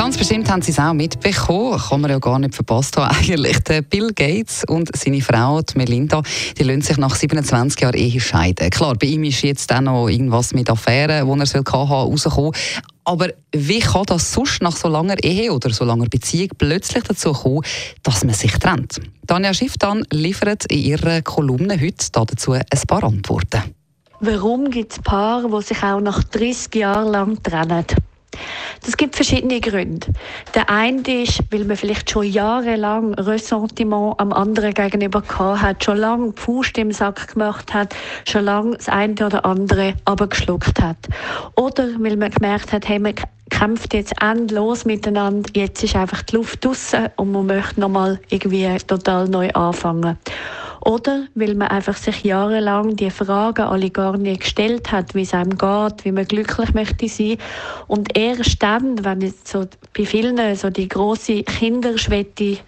Ganz bestimmt haben Sie es auch mitbekommen, kann man ja gar nicht verpasst haben eigentlich. Der Bill Gates und seine Frau, die Melinda, die lassen sich nach 27 Jahren Ehe scheiden. Klar, bei ihm ist jetzt auch noch irgendwas mit Affären, die er soll haben, rauskommen. Aber wie kann das sonst nach so langer Ehe oder so langer Beziehung plötzlich dazu kommen, dass man sich trennt? Tanja Schifftan liefert in ihrer Kolumne heute dazu ein paar Antworten. Warum gibt es Paare, die sich auch nach 30 Jahren lang trennen? Das gibt verschiedene Gründe. Der eine ist, weil man vielleicht schon jahrelang Ressentiment am anderen gegenüber gehabt hat, schon lange die Faust im Sack gemacht hat, schon lange das eine oder andere aber geschluckt hat. Oder weil man gemerkt hat, hey, man kämpft jetzt endlos miteinander, jetzt ist einfach die Luft draussen und man möchte nochmal irgendwie total neu anfangen. Oder weil man einfach sich jahrelang die Fragen alle gar nicht gestellt hat, wie es einem geht, wie man glücklich möchte sein. Und erst dann, wenn jetzt so bei vielen so die große Kinderschwette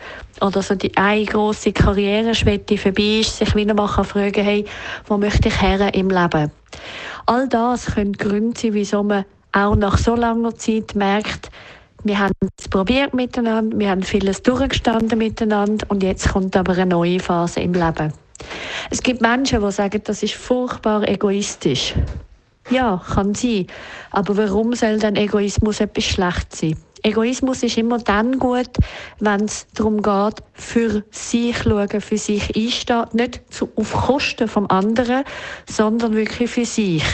oder so die eine große Karriereschwette vorbei ist, sich wieder mal fragen, hey, wo möchte ich her im Leben? All das können Gründe sein, wieso man auch nach so langer Zeit merkt, wir haben es probiert miteinander, wir haben vieles durchgestanden miteinander und jetzt kommt aber eine neue Phase im Leben. Es gibt Menschen, die sagen, das ist furchtbar egoistisch. Ja, kann sein. Aber warum soll denn Egoismus etwas schlecht sein? Egoismus ist immer dann gut, wenn es darum geht, für sich schauen, für sich einstehen, nicht auf Kosten vom anderen, sondern wirklich für sich.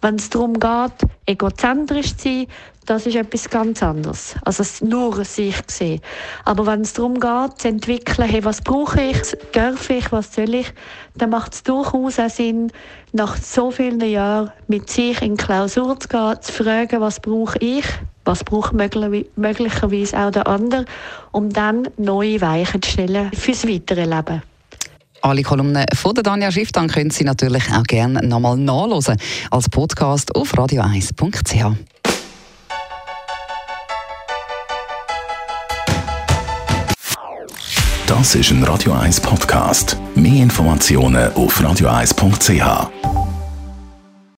Wenn es darum geht, egozentrisch zu sein, das ist etwas ganz anderes. Also nur sich sehen. Aber wenn es darum geht, zu entwickeln, hey, was brauche ich, darf ich, was soll ich, dann macht es durchaus auch Sinn, nach so vielen Jahren mit sich in Klausur zu gehen, zu fragen, was brauche ich, was braucht möglicherweise auch der andere, um dann neue Weichen zu stellen fürs weitere Leben. Alle Kolumnen von der Danja Schiff, dann können Sie natürlich auch gerne nochmal nachlesen als Podcast auf radio1.ch. Das ist ein Radio 1 Podcast. Mehr Informationen auf radio1.ch.